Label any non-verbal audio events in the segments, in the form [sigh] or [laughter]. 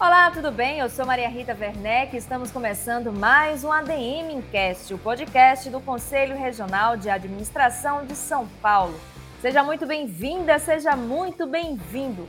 Olá, tudo bem? Eu sou Maria Rita Werneck e estamos começando mais um ADM Incast, o podcast do Conselho Regional de Administração de São Paulo. Seja muito bem-vinda, seja muito bem-vindo.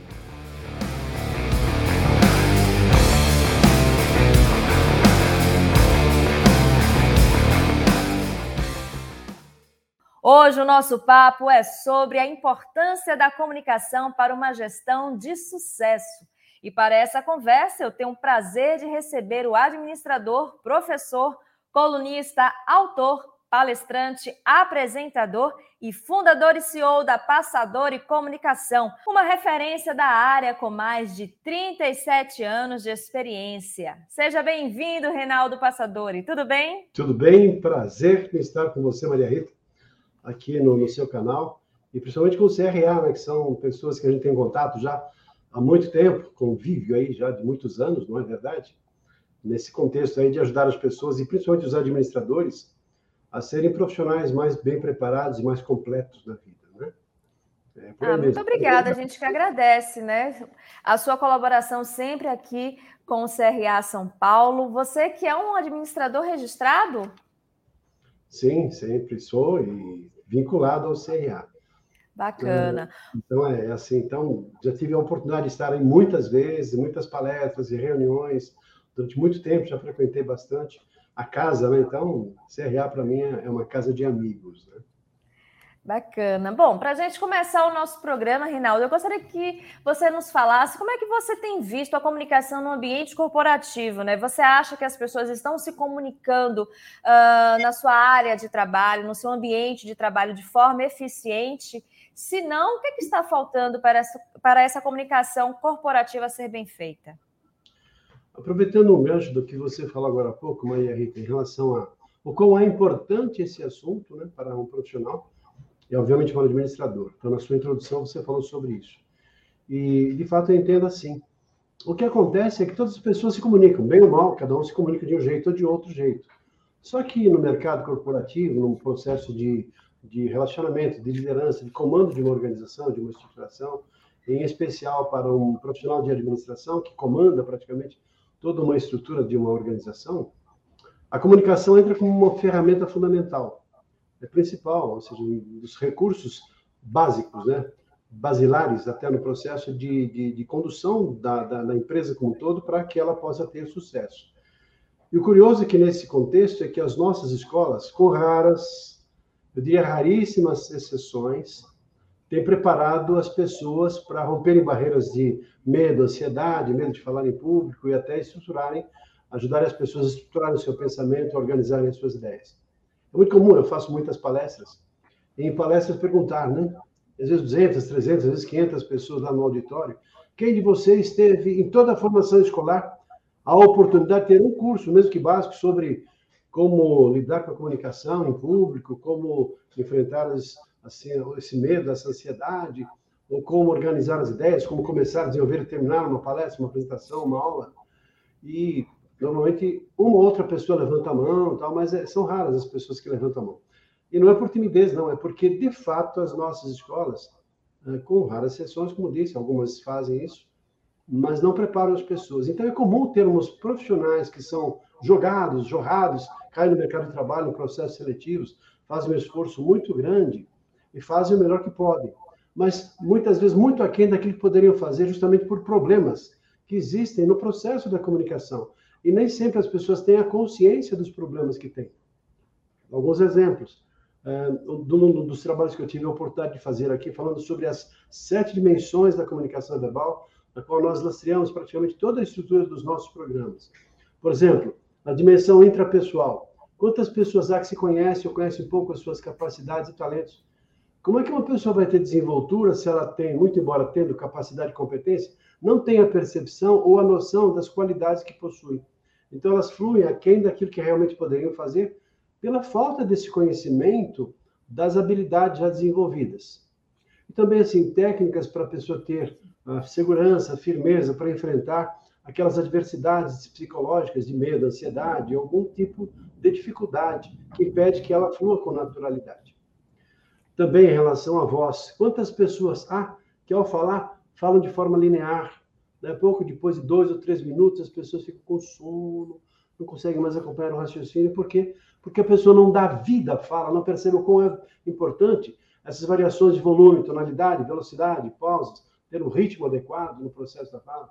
Hoje o nosso papo é sobre a importância da comunicação para uma gestão de sucesso. E para essa conversa, eu tenho o prazer de receber o administrador, professor, colunista, autor, palestrante, apresentador e fundador e CEO da Passador e Comunicação, uma referência da área com mais de 37 anos de experiência. Seja bem-vindo, Reinaldo Passadori. Tudo bem? Tudo bem, prazer estar com você, Maria Rita, aqui no, no seu canal, e principalmente com o CRA, né, que são pessoas que a gente tem contato já há muito tempo, convívio aí já de muitos anos, não é verdade? Nesse contexto aí de ajudar as pessoas e principalmente os administradores a serem profissionais mais bem preparados e mais completos na vida, né? É ah, muito obrigada, a gente que agradece, né? A sua colaboração sempre aqui com o CRA São Paulo. Você que é um administrador registrado? Sim, sempre sou e vinculado ao CRA. Bacana. Então, é assim, então, já tive a oportunidade de estar em muitas vezes, muitas palestras e reuniões, durante muito tempo, já frequentei bastante a casa, né? Então, CRA para mim é uma casa de amigos, né? Bacana. Bom, para a gente começar o nosso programa, Rinaldo, eu gostaria que você nos falasse como é que você tem visto a comunicação no ambiente corporativo, né? Você acha que as pessoas estão se comunicando uh, na sua área de trabalho, no seu ambiente de trabalho de forma eficiente? Se não, o que, é que está faltando para essa, para essa comunicação corporativa ser bem feita? Aproveitando o gancho do que você falou agora há pouco, Maria Rita, em relação a o quão é importante esse assunto né, para um profissional, e obviamente para o administrador. Então, na sua introdução, você falou sobre isso. E, de fato, eu entendo assim. O que acontece é que todas as pessoas se comunicam, bem ou mal, cada um se comunica de um jeito ou de outro jeito. Só que no mercado corporativo, num processo de de relacionamento, de liderança, de comando de uma organização, de uma estruturação, em especial para um profissional de administração que comanda praticamente toda uma estrutura de uma organização, a comunicação entra como uma ferramenta fundamental, é principal, ou seja, um dos recursos básicos, né, basilares até no processo de, de, de condução da, da, da empresa como um todo para que ela possa ter sucesso. E o curioso é que nesse contexto é que as nossas escolas, com raras eu diria raríssimas exceções, tem preparado as pessoas para romperem barreiras de medo, ansiedade, medo de falar em público e até estruturarem, ajudarem as pessoas a estruturarem o seu pensamento, organizarem as suas ideias. É muito comum, eu faço muitas palestras, e em palestras perguntar, né? Às vezes 200, 300, às vezes 500 pessoas lá no auditório. Quem de vocês teve, em toda a formação escolar, a oportunidade de ter um curso, mesmo que básico, sobre como lidar com a comunicação em público, como enfrentar as, assim, esse medo, essa ansiedade, ou como organizar as ideias, como começar a desenvolver e terminar uma palestra, uma apresentação, uma aula. E normalmente uma ou outra pessoa levanta a mão, tal, mas é, são raras as pessoas que levantam a mão. E não é por timidez, não, é porque de fato as nossas escolas, eh, com raras exceções, como disse, algumas fazem isso, mas não preparam as pessoas. Então é comum termos profissionais que são jogados, jorrados, caem no mercado de trabalho, em processos seletivos, fazem um esforço muito grande e fazem o melhor que podem. Mas muitas vezes muito aquém daquilo que poderiam fazer, justamente por problemas que existem no processo da comunicação. E nem sempre as pessoas têm a consciência dos problemas que têm. Alguns exemplos. É, um dos trabalhos que eu tive a oportunidade de fazer aqui, falando sobre as sete dimensões da comunicação verbal, na qual nós lastreamos praticamente toda a estrutura dos nossos programas. Por exemplo, a dimensão intrapessoal. Quantas pessoas há que se conhecem ou conhecem pouco as suas capacidades e talentos? Como é que uma pessoa vai ter desenvoltura se ela tem, muito embora tendo capacidade e competência, não tem a percepção ou a noção das qualidades que possui? Então, elas fluem aquém daquilo que realmente poderiam fazer pela falta desse conhecimento das habilidades já desenvolvidas. E também, assim, técnicas para a pessoa ter segurança, firmeza para enfrentar aquelas adversidades psicológicas de medo, ansiedade, algum tipo de dificuldade que impede que ela flua com naturalidade. Também em relação à voz, quantas pessoas há que ao falar falam de forma linear, Né? Pouco depois de dois ou três minutos, as pessoas ficam com sono, não conseguem mais acompanhar o raciocínio, por quê? Porque a pessoa não dá vida à fala, não percebe o quão é importante essas variações de volume, tonalidade, velocidade, pausas, ter um ritmo adequado no processo da fala.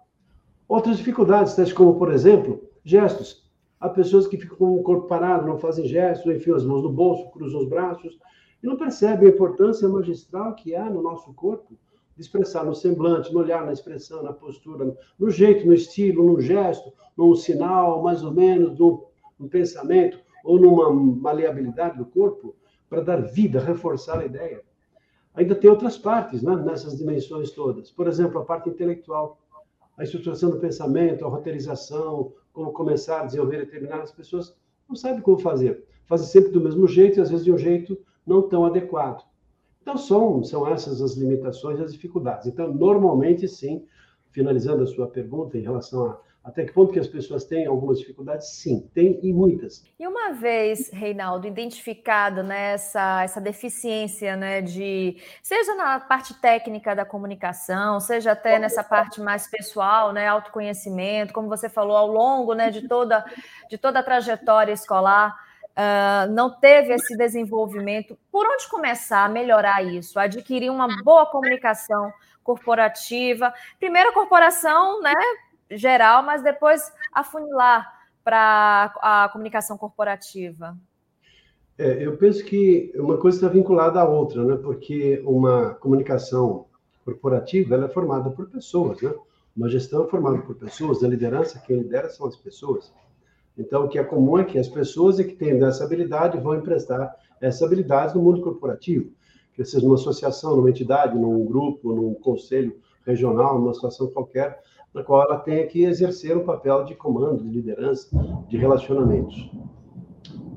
Outras dificuldades, tais como, por exemplo, gestos. Há pessoas que ficam com o corpo parado, não fazem gestos, enfiam as mãos no bolso, cruzam os braços, e não percebem a importância magistral que há no nosso corpo de expressar no semblante, no olhar, na expressão, na postura, no jeito, no estilo, no gesto, num sinal, mais ou menos, num, num pensamento ou numa maleabilidade do corpo, para dar vida, reforçar a ideia. Ainda tem outras partes né, nessas dimensões todas. Por exemplo, a parte intelectual, a estruturação do pensamento, a roteirização, como começar a desenvolver determinadas pessoas, não sabem como fazer. Fazem sempre do mesmo jeito e às vezes de um jeito não tão adequado. Então, são, são essas as limitações e as dificuldades. Então, normalmente, sim, finalizando a sua pergunta em relação a até que ponto que as pessoas têm algumas dificuldades? Sim, tem e muitas. E uma vez, Reinaldo, identificado né, essa deficiência, né, de seja na parte técnica da comunicação, seja até nessa parte mais pessoal, né, autoconhecimento, como você falou ao longo, né, de toda de toda a trajetória escolar, uh, não teve esse desenvolvimento. Por onde começar a melhorar isso? Adquirir uma boa comunicação corporativa. Primeiro, a corporação, né? Geral, mas depois afunilar para a comunicação corporativa? É, eu penso que uma coisa está vinculada à outra, né? Porque uma comunicação corporativa ela é formada por pessoas, né? Uma gestão é formada por pessoas, a liderança quem lidera são as pessoas. Então, o que é comum é que as pessoas é que têm essa habilidade vão emprestar essa habilidade no mundo corporativo, que seja numa associação, numa entidade, num grupo, num conselho regional, numa situação qualquer, na qual ela tenha que exercer um papel de comando, de liderança, de relacionamentos.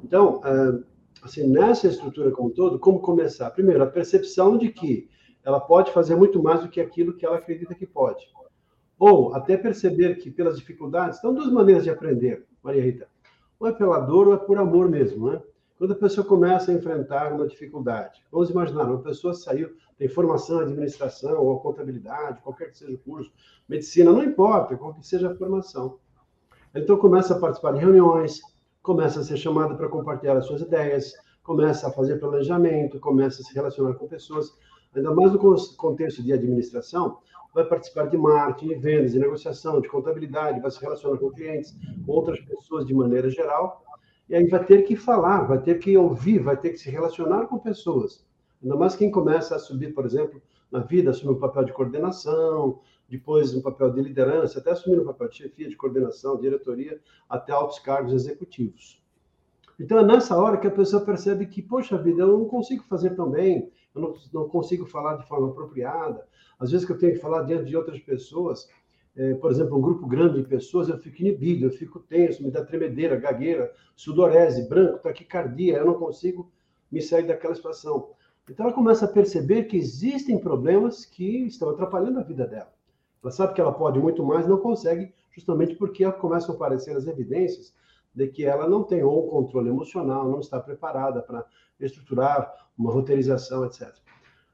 Então, ah, assim, nessa estrutura como um todo, como começar? Primeiro, a percepção de que ela pode fazer muito mais do que aquilo que ela acredita que pode. Ou até perceber que, pelas dificuldades, são duas maneiras de aprender, Maria Rita. Ou é pela dor ou é por amor mesmo, né? Quando a pessoa começa a enfrentar uma dificuldade, vamos imaginar, uma pessoa saiu, tem formação administração ou contabilidade, qualquer que seja o curso, medicina, não importa, qual que seja a formação. Então começa a participar de reuniões, começa a ser chamado para compartilhar as suas ideias, começa a fazer planejamento, começa a se relacionar com pessoas, ainda mais no contexto de administração, vai participar de marketing, de vendas, de negociação, de contabilidade, vai se relacionar com clientes, com outras pessoas de maneira geral, e aí vai ter que falar, vai ter que ouvir, vai ter que se relacionar com pessoas. Ainda mais quem começa a subir, por exemplo, na vida, assumir um papel de coordenação, depois um papel de liderança, até assumir um papel de chefia, de coordenação, diretoria, até altos cargos executivos. Então é nessa hora que a pessoa percebe que, poxa vida, eu não consigo fazer tão bem, eu não, não consigo falar de forma apropriada. Às vezes que eu tenho que falar diante de outras pessoas, é, por exemplo, um grupo grande de pessoas, eu fico inibido, eu fico tenso, me dá tremedeira, gagueira, sudorese, branco, taquicardia, eu não consigo me sair daquela situação. Então ela começa a perceber que existem problemas que estão atrapalhando a vida dela. Ela sabe que ela pode muito mais, não consegue, justamente porque começam a aparecer as evidências de que ela não tem ou controle emocional, não está preparada para estruturar uma roteirização, etc.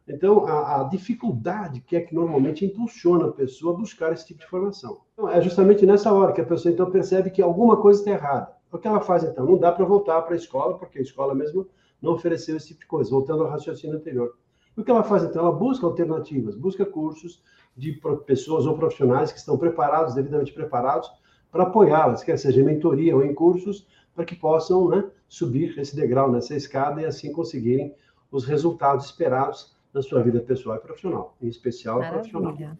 Então, a, a, dificuldade que é que normalmente impulsiona a pessoa a buscar esse tipo de informação. Então, é justamente nessa hora que a pessoa então percebe que alguma coisa está errada. O que ela faz então? Não dá para voltar para a escola, porque a escola mesmo não ofereceu esse tipo de coisa, voltando ao raciocínio anterior. O que ela faz então? Ela busca alternativas, busca cursos de pessoas ou profissionais que estão preparados, devidamente preparados, para apoiá-las, quer seja em mentoria ou em cursos, para que possam né, subir esse degrau nessa escada e assim conseguirem os resultados esperados na sua vida pessoal e profissional, em especial Maravilha. profissional.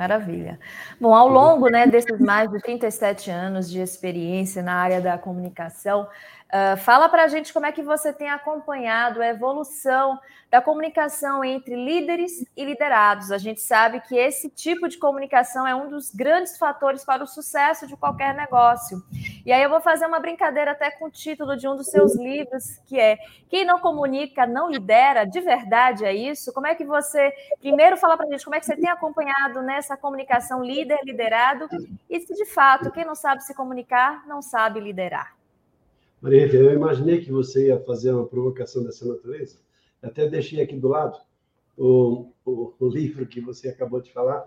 Maravilha. Bom, ao longo né, desses mais de 37 anos de experiência na área da comunicação, Uh, fala para a gente como é que você tem acompanhado a evolução da comunicação entre líderes e liderados. A gente sabe que esse tipo de comunicação é um dos grandes fatores para o sucesso de qualquer negócio. E aí eu vou fazer uma brincadeira até com o título de um dos seus livros, que é Quem não comunica não lidera. De verdade é isso? Como é que você, primeiro, fala para a gente como é que você tem acompanhado nessa comunicação líder-liderado e se de fato quem não sabe se comunicar não sabe liderar. Maria, eu imaginei que você ia fazer uma provocação dessa natureza. Até deixei aqui do lado o, o, o livro que você acabou de falar.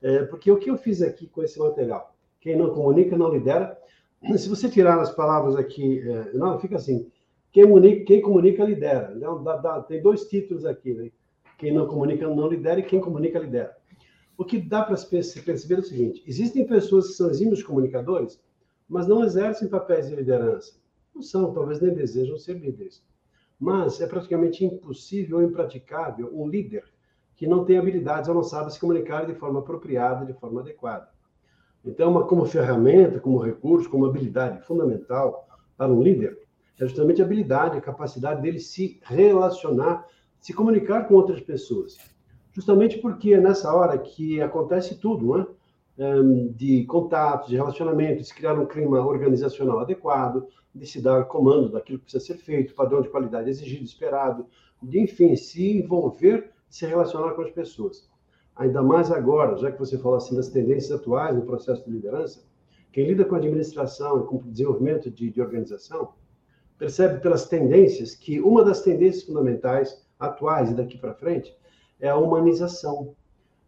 É, porque o que eu fiz aqui com esse material? Quem não comunica não lidera. Se você tirar as palavras aqui, é, não, fica assim. Quem comunica, quem comunica lidera. Então, dá, dá, tem dois títulos aqui. Né? Quem não comunica não lidera e quem comunica lidera. O que dá para perceber é o seguinte: existem pessoas que são exímios comunicadores, mas não exercem papéis de liderança. Não são, talvez nem desejam ser líderes. Mas é praticamente impossível ou impraticável um líder que não tem habilidades ou não sabe se comunicar de forma apropriada, de forma adequada. Então, uma, como ferramenta, como recurso, como habilidade fundamental para um líder, é justamente a habilidade, a capacidade dele se relacionar, se comunicar com outras pessoas. Justamente porque é nessa hora que acontece tudo, não é? De contatos, de relacionamento, de criar um clima organizacional adequado, de se dar comando daquilo que precisa ser feito, padrão de qualidade exigido, esperado, de, enfim, se envolver, se relacionar com as pessoas. Ainda mais agora, já que você falou assim das tendências atuais no processo de liderança, quem lida com administração e com desenvolvimento de, de organização, percebe pelas tendências que uma das tendências fundamentais atuais e daqui para frente é a humanização,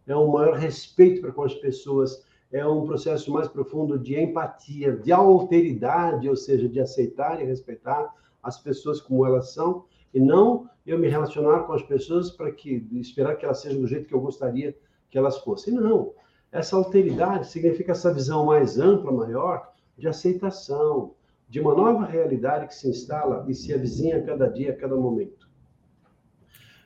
é um maior respeito para com as pessoas, é um processo mais profundo de empatia, de alteridade, ou seja, de aceitar e respeitar as pessoas como elas são, e não eu me relacionar com as pessoas para que esperar que elas sejam do jeito que eu gostaria que elas fossem. Não. Essa alteridade significa essa visão mais ampla, maior, de aceitação, de uma nova realidade que se instala e se avizinha a cada dia, a cada momento.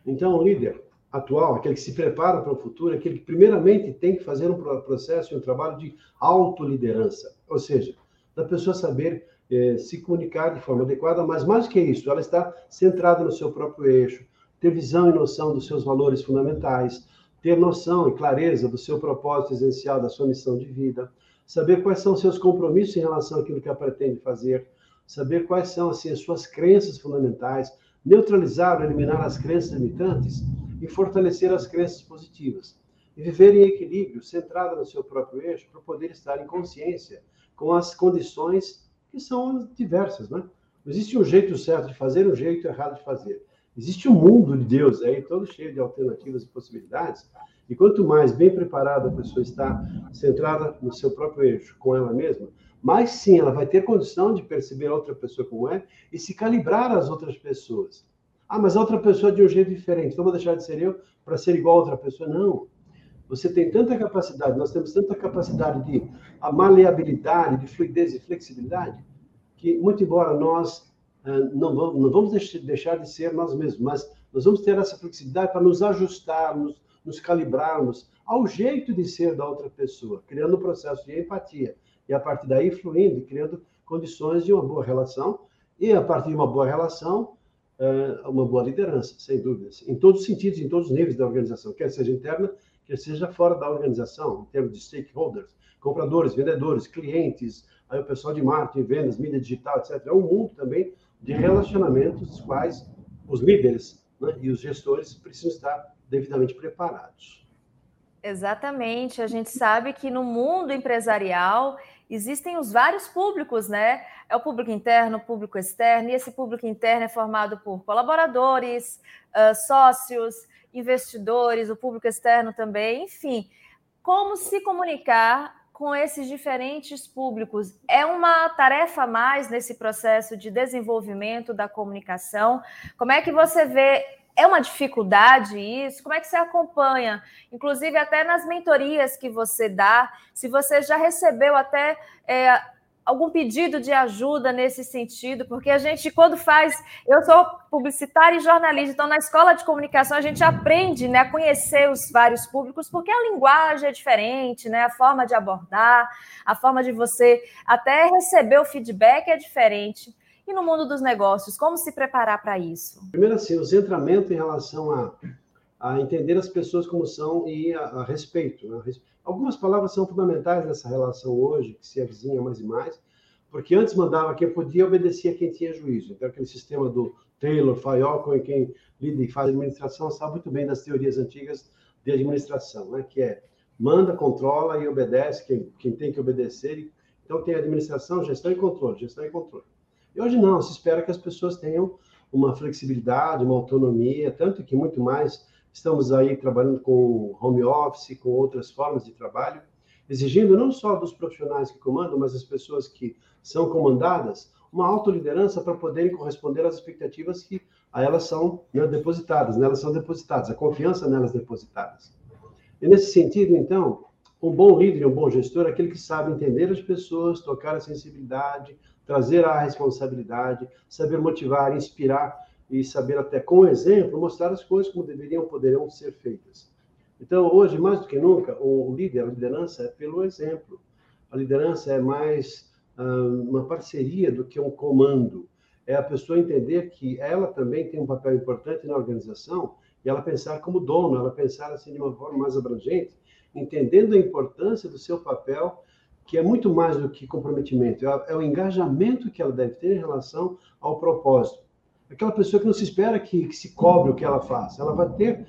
Então, líder, atual, aquele que se prepara para o futuro, aquele que primeiramente tem que fazer um processo e um trabalho de autoliderança, ou seja, da pessoa saber eh, se comunicar de forma adequada, mas mais que isso, ela está centrada no seu próprio eixo, ter visão e noção dos seus valores fundamentais, ter noção e clareza do seu propósito essencial, da sua missão de vida, saber quais são seus compromissos em relação àquilo que ela pretende fazer, saber quais são assim, as suas crenças fundamentais, neutralizar ou eliminar as crenças limitantes e fortalecer as crenças positivas. E viver em equilíbrio, centrada no seu próprio eixo, para poder estar em consciência com as condições que são diversas, né? Não existe um jeito certo de fazer um jeito errado de fazer. Existe um mundo de Deus aí, todo cheio de alternativas e possibilidades. E quanto mais bem preparada a pessoa está, centrada no seu próprio eixo, com ela mesma, mais sim ela vai ter condição de perceber a outra pessoa como é e se calibrar às outras pessoas. Ah, mas a outra pessoa de um jeito diferente, então vou deixar de ser eu para ser igual a outra pessoa. Não. Você tem tanta capacidade, nós temos tanta capacidade de maleabilidade, de fluidez e flexibilidade, que, muito embora nós ah, não vamos, não vamos deixar de ser nós mesmos, mas nós vamos ter essa flexibilidade para nos ajustarmos, nos calibrarmos ao jeito de ser da outra pessoa, criando um processo de empatia. E a partir daí, fluindo criando condições de uma boa relação. E a partir de uma boa relação, eh, uma boa liderança, sem dúvidas, em todos os sentidos, em todos os níveis da organização, quer seja interna, quer seja fora da organização, em termos de stakeholders, compradores, vendedores, clientes, aí o pessoal de marketing, vendas, mídia digital, etc. É um mundo também de relacionamentos, dos quais os líderes né, e os gestores precisam estar devidamente preparados. Exatamente. A gente sabe que no mundo empresarial existem os vários públicos, né? É o público interno, o público externo, e esse público interno é formado por colaboradores, uh, sócios, investidores, o público externo também, enfim. Como se comunicar com esses diferentes públicos? É uma tarefa a mais nesse processo de desenvolvimento da comunicação? Como é que você vê é uma dificuldade isso? Como é que você acompanha? Inclusive, até nas mentorias que você dá, se você já recebeu até é, algum pedido de ajuda nesse sentido, porque a gente, quando faz. Eu sou publicitária e jornalista, então na escola de comunicação a gente aprende né, a conhecer os vários públicos, porque a linguagem é diferente, né, a forma de abordar, a forma de você até receber o feedback é diferente. E no mundo dos negócios, como se preparar para isso? Primeiro, assim, o centramento em relação a, a entender as pessoas como são e a, a respeito. Né? Algumas palavras são fundamentais nessa relação hoje, que se avizinha mais e mais, porque antes mandava quem podia, obedecia quem tinha juízo. Então, aquele sistema do Taylor, Fayol, em quem lida e faz administração, sabe muito bem das teorias antigas de administração, né? que é manda, controla e obedece quem, quem tem que obedecer. Então, tem administração, gestão e controle, gestão e controle. E hoje não, se espera que as pessoas tenham uma flexibilidade, uma autonomia, tanto que muito mais estamos aí trabalhando com home office, com outras formas de trabalho, exigindo não só dos profissionais que comandam, mas das pessoas que são comandadas, uma autoliderança para poderem corresponder às expectativas que a elas são né, depositadas, nelas são depositadas, a confiança nelas depositadas. E nesse sentido, então, um bom líder um bom gestor é aquele que sabe entender as pessoas, tocar a sensibilidade, trazer a responsabilidade, saber motivar, inspirar e saber até com exemplo mostrar as coisas como deveriam, poderiam ser feitas. Então, hoje, mais do que nunca, o líder, a liderança é pelo exemplo. A liderança é mais uma parceria do que um comando. É a pessoa entender que ela também tem um papel importante na organização e ela pensar como dono, ela pensar assim de uma forma mais abrangente, entendendo a importância do seu papel, que é muito mais do que comprometimento, é, é o engajamento que ela deve ter em relação ao propósito. Aquela pessoa que não se espera que, que se cobre o que ela faz, ela vai ter,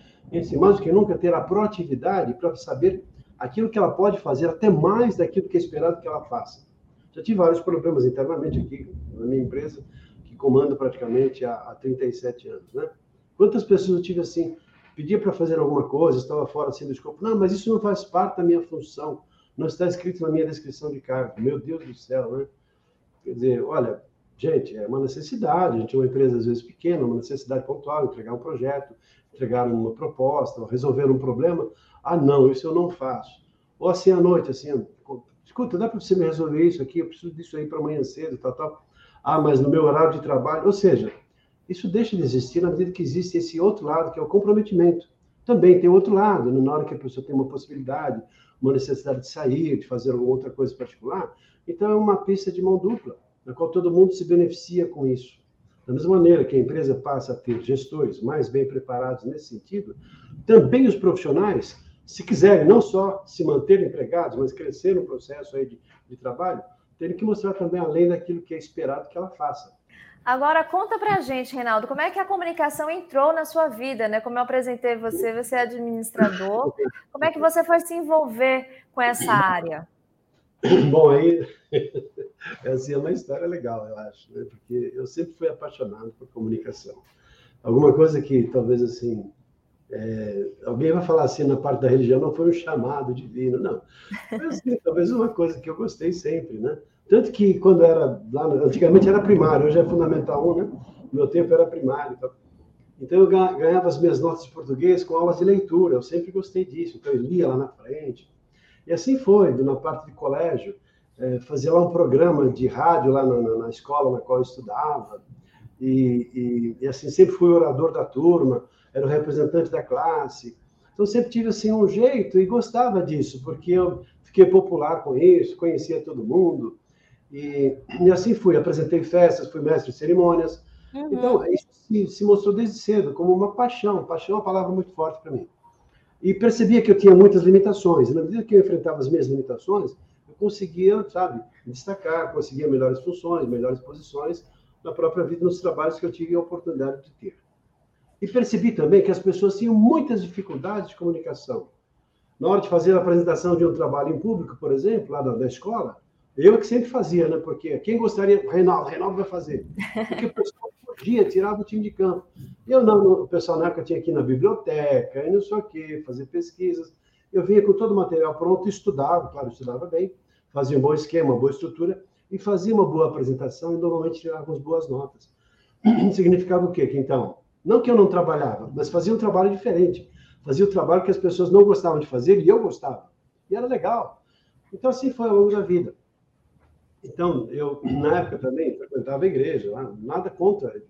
mais do que nunca, ter a proatividade para saber aquilo que ela pode fazer, até mais daquilo que é esperado que ela faça. Já tive vários problemas internamente aqui na minha empresa, que comando praticamente há, há 37 anos, né? Quantas pessoas eu tive assim, pedia para fazer alguma coisa, estava fora assim do escopo, não, mas isso não faz parte da minha função, não está escrito na minha descrição de cargo. Meu Deus do céu, né? Quer dizer, olha, gente, é uma necessidade, a gente é uma empresa às vezes pequena, uma necessidade pontual, entregar um projeto, entregar uma proposta, resolver um problema. Ah, não, isso eu não faço. Ou assim à noite, assim, escuta, dá para você me resolver isso aqui? Eu preciso disso aí para amanhã cedo, tal, tal. Ah, mas no meu horário de trabalho. Ou seja, isso deixa de existir na medida que existe esse outro lado, que é o comprometimento. Também tem outro lado, né? na hora que a pessoa tem uma possibilidade, uma necessidade de sair, de fazer alguma outra coisa particular. Então, é uma pista de mão dupla, na qual todo mundo se beneficia com isso. Da mesma maneira que a empresa passa a ter gestores mais bem preparados nesse sentido, também os profissionais se quiserem não só se manter empregados, mas crescer no processo aí de, de trabalho, terem que mostrar também além daquilo que é esperado que ela faça. Agora conta pra gente, Reinaldo, como é que a comunicação entrou na sua vida, né? Como eu apresentei você, você é administrador, como é que você foi se envolver com essa área? Bom, aí essa é uma história legal, eu acho, né? Porque eu sempre fui apaixonado por comunicação. Alguma coisa que talvez assim é, alguém vai falar assim na parte da religião, não foi um chamado divino, não. Mas assim, [laughs] talvez uma coisa que eu gostei sempre, né? Tanto que quando era lá, antigamente era primário, hoje é fundamental 1, né? Meu tempo era primário. Então, então eu ganhava as minhas notas de português com aulas de leitura, eu sempre gostei disso, então eu lia lá na frente. E assim foi, na parte de colégio, é, fazia lá um programa de rádio lá na, na, escola na qual eu estudava, e, e, e assim sempre fui orador da turma, era o representante da classe. Então sempre tive assim um jeito e gostava disso, porque eu fiquei popular com isso, conhecia todo mundo. E, e assim fui, apresentei festas, fui mestre de cerimônias. Uhum. Então, isso se, se, mostrou desde cedo como uma paixão. Paixão é uma palavra muito forte para mim. E percebia que eu tinha muitas limitações. E na medida que eu enfrentava as minhas limitações, conseguia, sabe, destacar, conseguia melhores funções, melhores posições na própria vida, nos trabalhos que eu tive a oportunidade de ter. E percebi também que as pessoas tinham muitas dificuldades de comunicação. Na hora de fazer a apresentação de um trabalho em público, por exemplo, lá da, escola, eu que sempre fazia, né? Porque quem gostaria, Reinaldo, Reinaldo vai fazer. Porque o pessoal podia, tirava o time de campo. Eu não, o pessoal na época tinha aqui na biblioteca, e não sei o quê, fazer pesquisas. Eu vinha com todo o material pronto, estudava, claro, estudava bem, fazia um bom esquema, uma boa estrutura, e fazia uma boa apresentação, e normalmente tirava umas boas notas. [clears throat] Significava o quê? Que então, não que eu não trabalhava, mas fazia um trabalho diferente. Fazia o trabalho que as pessoas não gostavam de fazer e eu gostava. E era legal. Então, assim foi ao longo da vida. Então, eu, na época também, frequentava a igreja, nada contra,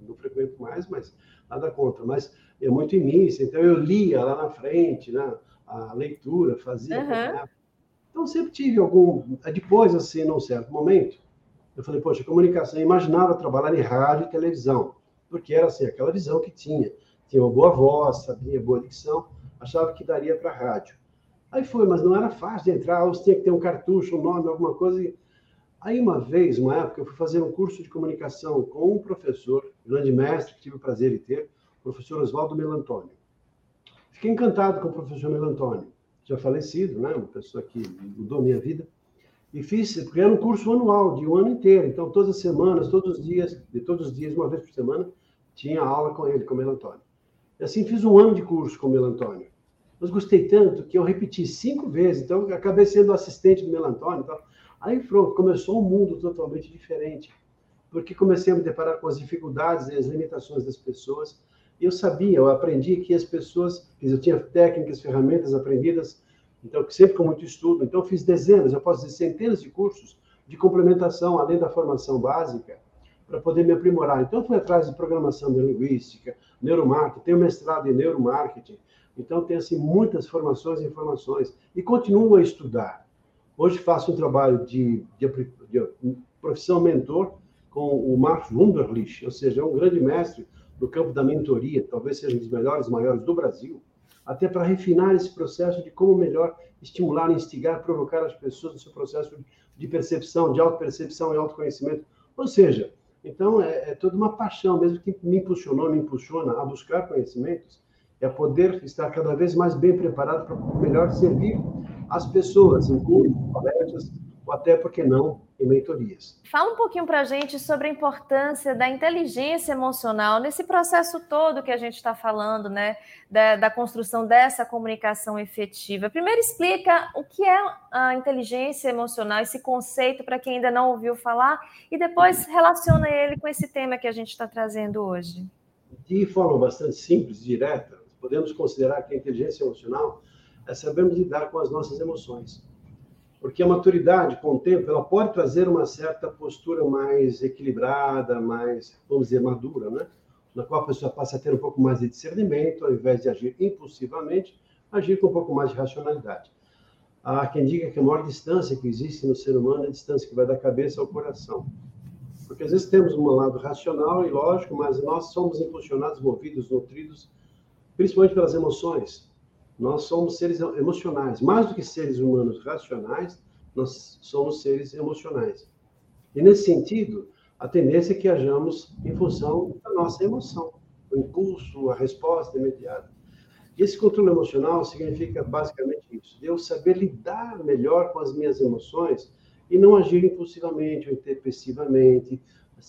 não frequento mais, mas nada contra. Mas é muito em missa, então eu lia lá na frente, né, a leitura, fazia. Uhum. Então, sempre tive algum. Depois, assim, num certo momento, eu falei, poxa, comunicação, eu imaginava trabalhar em rádio e televisão porque era assim, aquela visão que tinha. Tinha uma boa voz, sabia boa dicção, achava que daria para rádio. Aí foi, mas não era fácil de entrar, você tinha que ter um cartucho, um nome, alguma coisa. Aí uma vez, uma época, eu fui fazer um curso de comunicação com um professor, grande mestre, que tive o prazer de ter, o professor Oswaldo Melantônio. Fiquei encantado com o professor Melantônio, já falecido, né? uma pessoa que mudou minha vida. E fiz, porque era um curso anual, de um ano inteiro. Então, todas as semanas, todos os dias, de todos os dias, uma vez por semana, tinha aula com ele, com o Antônio. E assim fiz um ano de curso com o Melantônio. Mas gostei tanto que eu repeti cinco vezes, então acabei sendo assistente do Melantônio. Então, aí pronto, começou um mundo totalmente diferente, porque comecei a me deparar com as dificuldades e as limitações das pessoas. Eu sabia, eu aprendi que as pessoas, eu tinha técnicas, ferramentas aprendidas, então sempre com muito estudo. Então fiz dezenas, eu posso dizer centenas de cursos de complementação, além da formação básica, para poder me aprimorar. Então fui atrás de programação linguística, neuromarketing, tenho mestrado em neuromarketing, então, tem assim, muitas formações e informações. E continuo a estudar. Hoje faço um trabalho de, de, de profissão mentor com o Mark Wunderlich, ou seja, é um grande mestre no campo da mentoria, talvez seja um dos melhores, maiores do Brasil, até para refinar esse processo de como melhor estimular, instigar, provocar as pessoas no seu processo de percepção, de autopercepção e autoconhecimento. Ou seja, então é, é toda uma paixão mesmo que me impulsionou, me impulsiona a buscar conhecimentos é poder estar cada vez mais bem preparado para melhor servir as pessoas em cursos, palestras, ou até, por que não, em mentorias. Fala um pouquinho para a gente sobre a importância da inteligência emocional nesse processo todo que a gente está falando, né? Da, da, construção dessa comunicação efetiva. Primeiro, explica o que é a inteligência emocional, esse conceito, para quem ainda não ouviu falar, e depois relaciona ele com esse tema que a gente está trazendo hoje. De forma bastante simples, direta, podemos considerar que a inteligência emocional é sabermos lidar com as nossas emoções. Porque a maturidade, com o tempo, ela pode trazer uma certa postura mais equilibrada, mais, vamos dizer, madura, né? Na qual a pessoa passa a ter um pouco mais de discernimento, ao invés de agir impulsivamente, agir com um pouco mais de racionalidade. Há quem diga que a maior distância que existe no ser humano é a distância que vai da cabeça ao coração. Porque às vezes temos um lado racional e lógico, mas nós somos impulsionados, movidos, nutridos principalmente pelas emoções. Nós somos seres emocionais. Mais do que seres humanos racionais, nós somos seres emocionais. E nesse sentido, a tendência é que hajamos em função da nossa emoção, o impulso, a resposta imediata. Esse controle emocional significa basicamente isso: eu saber lidar melhor com as minhas emoções e não agir impulsivamente ou intempestivamente,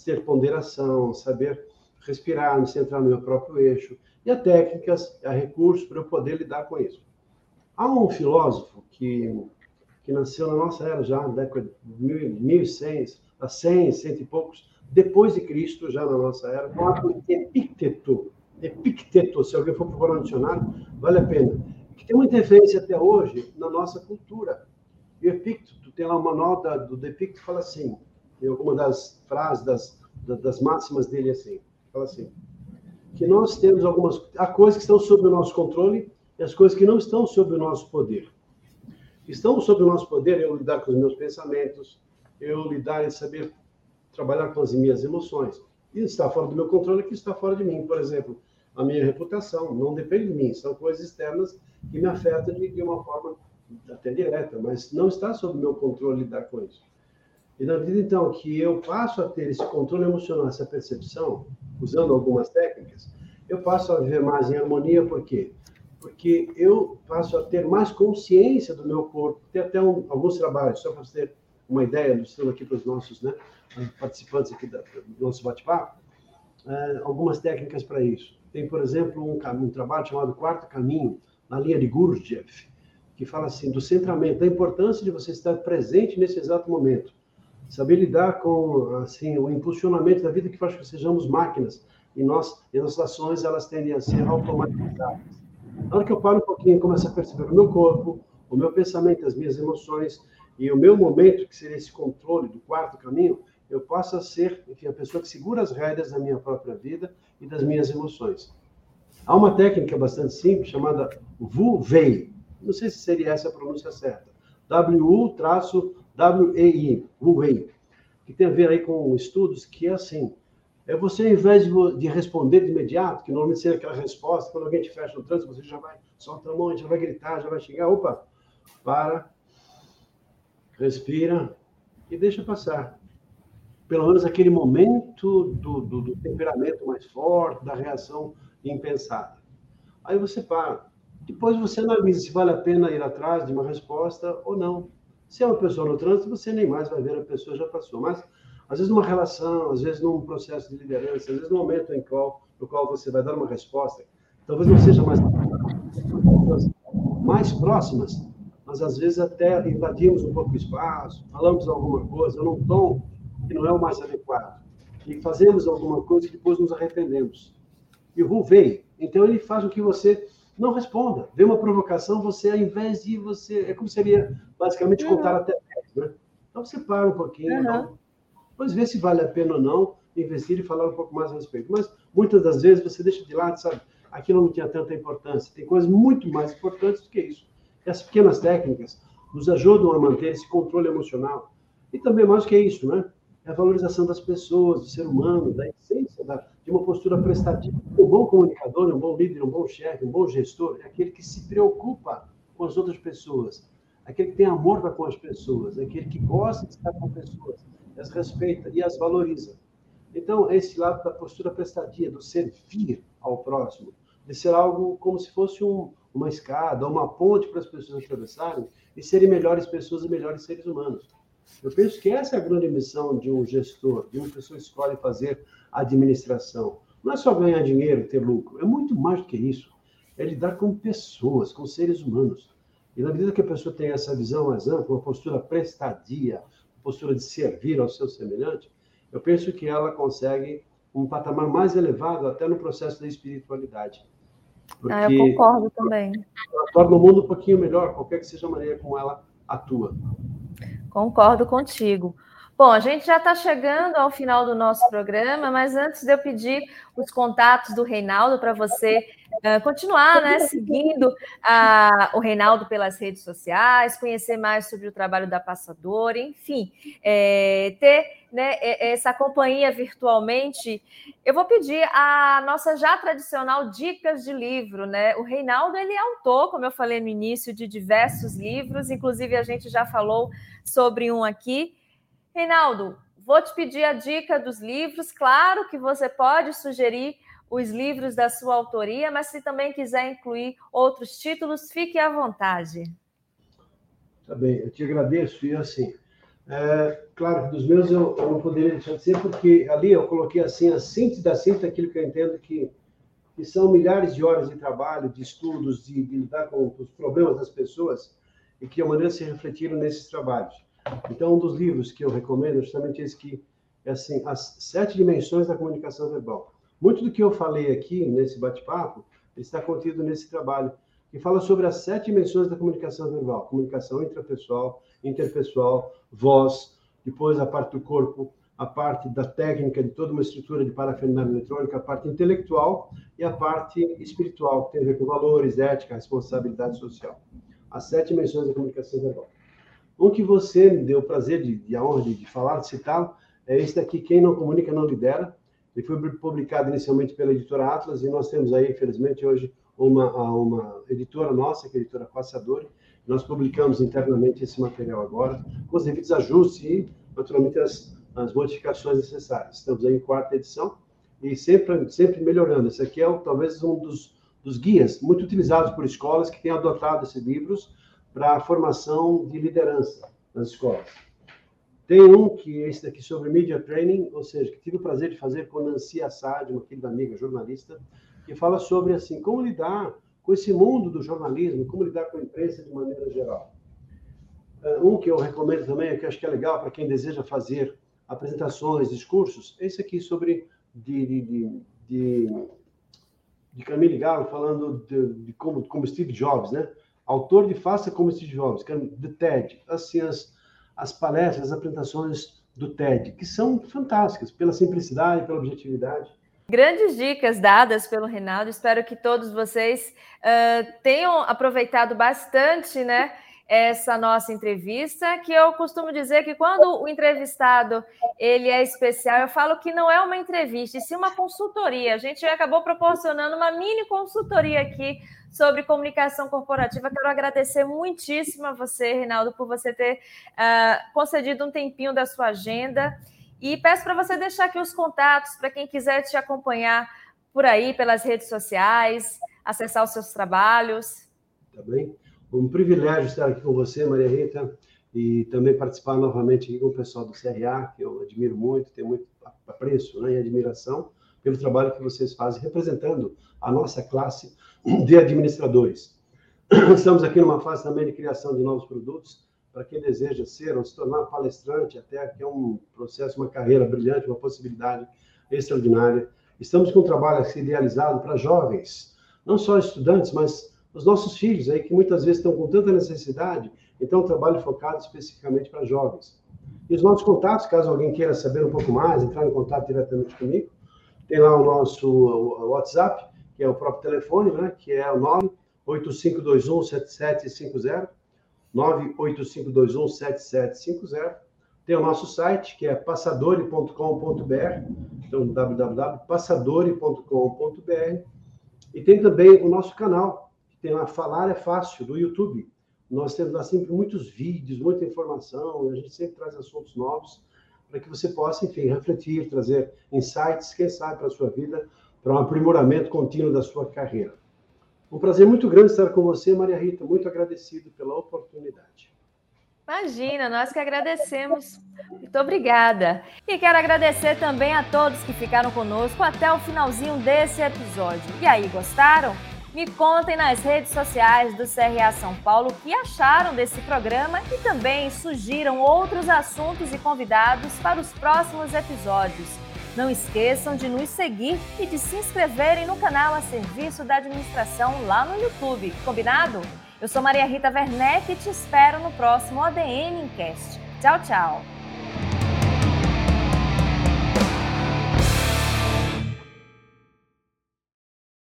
ter ponderação, saber respirar, me centrar no meu próprio eixo e a técnicas, a recursos para eu poder lidar com isso. Há um filósofo que, que nasceu na nossa era já, na década de 1100, a 100, cento e poucos, depois de Cristo, já na nossa era, chamado Epicteto. Epicteto, se alguém for procurar no dicionário, vale a pena. Que tem muita referência até hoje na nossa cultura. E o Epicteto, tem lá uma nota do Epicteto, fala assim, tem alguma das frases, das, das máximas dele assim, fala assim, que nós temos algumas há coisas que estão sob o nosso controle e as coisas que não estão sob o nosso poder. Estão sob o nosso poder eu lidar com os meus pensamentos, eu lidar e saber trabalhar com as minhas emoções. E está fora do meu controle que está fora de mim. Por exemplo, a minha reputação não depende de mim, são coisas externas que me afetam de uma forma até direta, mas não está sob o meu controle lidar com isso. E na medida, então, que eu passo a ter esse controle emocional, essa percepção, usando algumas técnicas, eu passo a viver mais em harmonia, por quê? Porque eu passo a ter mais consciência do meu corpo. Tem até um, alguns trabalhos, só para você ter uma ideia, mostrando aqui para os nossos né, participantes aqui do nosso bate-papo, é, algumas técnicas para isso. Tem, por exemplo, um, um trabalho chamado Quarto Caminho, na linha de Gurdjieff, que fala assim, do centramento, da importância de você estar presente nesse exato momento saber lidar com assim o impulsionamento da vida que faz que sejamos máquinas e nós e nossas ações elas tendem a ser automatizadas. Na hora que eu paro um pouquinho e começo a perceber o meu corpo, o meu pensamento, as minhas emoções e o meu momento, que seria esse controle do quarto caminho, eu passo a ser, enfim, a pessoa que segura as rédeas da minha própria vida e das minhas emoções. Há uma técnica bastante simples chamada Wu-Wei. Não sei se seria essa a pronúncia certa. W-U W-E-I, Wu-Wei, que tem a ver aí com estudos que é assim, é você, ao invés de, de, responder de imediato, que normalmente seria aquela resposta, quando alguém te fecha no trânsito, você já vai, solta a mão, já vai gritar, já vai xingar, opa, para, respira e deixa passar. Pelo menos aquele momento do, do, do temperamento mais forte, da reação impensada. Aí você para. Depois você analisa se vale a pena ir atrás de uma resposta ou não. Se é uma pessoa no trânsito, você nem mais vai ver a pessoa já passou. Mas, às vezes, numa relação, às vezes, num processo de liderança, às vezes, no momento em qual, no qual você vai dar uma resposta talvez não seja mais mais próximas, mas às vezes até invadimos um pouco o espaço, falamos alguma coisa num tom que não é o mais adequado, e fazemos alguma coisa que depois nos arrependemos. E o Ru então ele faz o que você não responda. Vê uma provocação, você, ao invés de você. É como seria basicamente uhum. contar até 10, né? Então você para um pouquinho, uhum. não, depois vê se vale a pena ou não investir e falar um pouco mais a respeito. Mas muitas das vezes você deixa de lado, sabe? Aquilo não tinha tanta importância. Tem coisas muito mais importantes do que isso. E as pequenas técnicas nos ajudam a manter esse controle emocional. E também mais do que isso, né? É a valorização das pessoas, do ser humano, da essência da, de uma postura prestativa. Um bom comunicador, um bom líder, um bom chefe, um bom gestor é aquele que se preocupa com as outras pessoas, aquele que tem amor para com as pessoas, aquele que gosta de estar com pessoas, as respeita e as valoriza. Então, esse lado da postura prestativa, do servir ao próximo, de ser algo como se fosse um, uma escada, uma ponte para as pessoas atravessarem e serem melhores pessoas e melhores seres humanos. Eu penso que essa é a grande missão de um gestor, de uma pessoa que escolhe fazer administração. Não é só ganhar dinheiro, ter lucro, é muito mais do que isso. É lidar com pessoas, com seres humanos. E na medida que a pessoa tem essa visão mais ampla, uma postura prestadia, uma postura de servir ao seu semelhante, eu penso que ela consegue um patamar mais elevado até no processo da espiritualidade. Porque ah, eu concordo também. Ela torna o mundo um pouquinho melhor, qualquer que seja a maneira como ela atua. Concordo contigo. Bom, a gente já está chegando ao final do nosso programa, mas antes de eu pedir os contatos do Reinaldo para você uh, continuar né, seguindo uh, o Reinaldo pelas redes sociais, conhecer mais sobre o trabalho da Passadora, enfim, é, ter né, essa companhia virtualmente, eu vou pedir a nossa já tradicional dicas de livro, né? O Reinaldo ele é autor, como eu falei no início, de diversos livros, inclusive a gente já falou sobre um aqui. Reinaldo, vou te pedir a dica dos livros. Claro que você pode sugerir os livros da sua autoria, mas se também quiser incluir outros títulos, fique à vontade. Tá bem, eu te agradeço. E assim, é, claro que dos meus eu, eu, não poderia deixar de ser, porque ali eu coloquei assim a síntese da síntese daquilo que eu entendo que, que são milhares de horas de trabalho, de estudos, de, de lidar com os problemas das pessoas e que, a maneira, se refletiram nesses trabalhos. Então, um dos livros que eu recomendo é justamente esse que é assim, as sete dimensões da comunicação verbal. Muito do que eu falei aqui nesse bate-papo está contido nesse trabalho, que fala sobre as sete dimensões da comunicação verbal: comunicação intrapessoal, interpessoal, voz, depois a parte do corpo, a parte da técnica de toda uma estrutura de parafernália eletrônica, a parte intelectual e a parte espiritual, que tem a ver com valores, ética, responsabilidade social. As sete dimensões da comunicação verbal. Um que você me deu o prazer de, de a honra de, de falar, de citá-lo, é esse daqui, Quem Não Comunica Não Lidera. Ele foi publicado inicialmente pela editora Atlas e nós temos aí, infelizmente, hoje uma, uma editora nossa, que é a editora Passador. Nós publicamos internamente esse material agora, com os devidos ajustes e, naturalmente, as, as modificações necessárias. Estamos aí em quarta edição e sempre, sempre melhorando. Esse aqui é talvez um dos, dos guias muito utilizados por escolas que têm adotado esses livros para a formação de liderança nas escolas. Tem um que é esse daqui sobre media training, ou seja, que tive o prazer de fazer com Nancy Assad, uma querida amiga jornalista, que fala sobre assim como lidar com esse mundo do jornalismo, como lidar com a imprensa de maneira geral. Eh, um que eu recomendo também, que acho que é legal para quem deseja fazer apresentações, discursos, é esse aqui sobre de, de, de, de, de Camille Galo falando de, de como, como Steve Jobs, né? Autor de Faça como Steve Jobs, que é do TED, assim, as, as palestras, as apresentações do TED, que são fantásticas, pela simplicidade, pela objetividade. Grandes dicas dadas pelo Reinaldo. Espero que todos vocês uh, tenham aproveitado bastante, né? essa nossa entrevista, que eu costumo dizer que quando o entrevistado ele é especial, eu falo que não é uma entrevista, e sim uma consultoria. A gente acabou proporcionando uma mini consultoria aqui sobre comunicação corporativa. Quero agradecer muitíssimo a você, Reinaldo, por você ter uh, concedido um tempinho da sua agenda. E peço para você deixar aqui os contatos para quem quiser te acompanhar por aí, pelas redes sociais, acessar os seus trabalhos. Tá bem um privilégio estar aqui com você, Maria Rita, e também participar novamente aqui com o pessoal do CRA, que eu admiro muito, tenho muito apreço né, e admiração pelo trabalho que vocês fazem representando a nossa classe de administradores. [clears throat] Estamos aqui numa fase também de criação de novos produtos para quem deseja ser ou se tornar palestrante, até que é um processo, uma carreira brilhante, uma possibilidade extraordinária. Estamos com um trabalho assim, idealizado para jovens, não só estudantes, mas os nossos filhos aí que muitas vezes estão com tanta necessidade, então um trabalho focado especificamente para jovens. E os nossos contatos, caso alguém queira saber um pouco mais, entrar em contato diretamente comigo, tem lá o nosso WhatsApp, que é o próprio telefone, né, que é o 985217750, 985217750. Tem o nosso site, que é passadore.com.br, então www.passadore.com.br. E tem também o nosso canal, que tem lá Falar é Fácil, do YouTube. Nós temos lá sempre muitos vídeos, muita informação, a gente sempre traz assuntos novos para que você possa, enfim, refletir, trazer insights, quem sabe, para a sua vida, para um aprimoramento contínuo da sua carreira. Um prazer muito grande estar com você, Maria Rita. Muito agradecido pela oportunidade. Imagina, nós que agradecemos. Muito obrigada. E quero agradecer também a todos que ficaram conosco até o finalzinho desse episódio. E aí, gostaram? Me contem nas redes sociais do CRA São Paulo o que acharam desse programa e também sugiram outros assuntos e convidados para os próximos episódios. Não esqueçam de nos seguir e de se inscreverem no canal a serviço da administração lá no YouTube. Combinado? Eu sou Maria Rita Werneck e te espero no próximo ADN Incast. Tchau, tchau!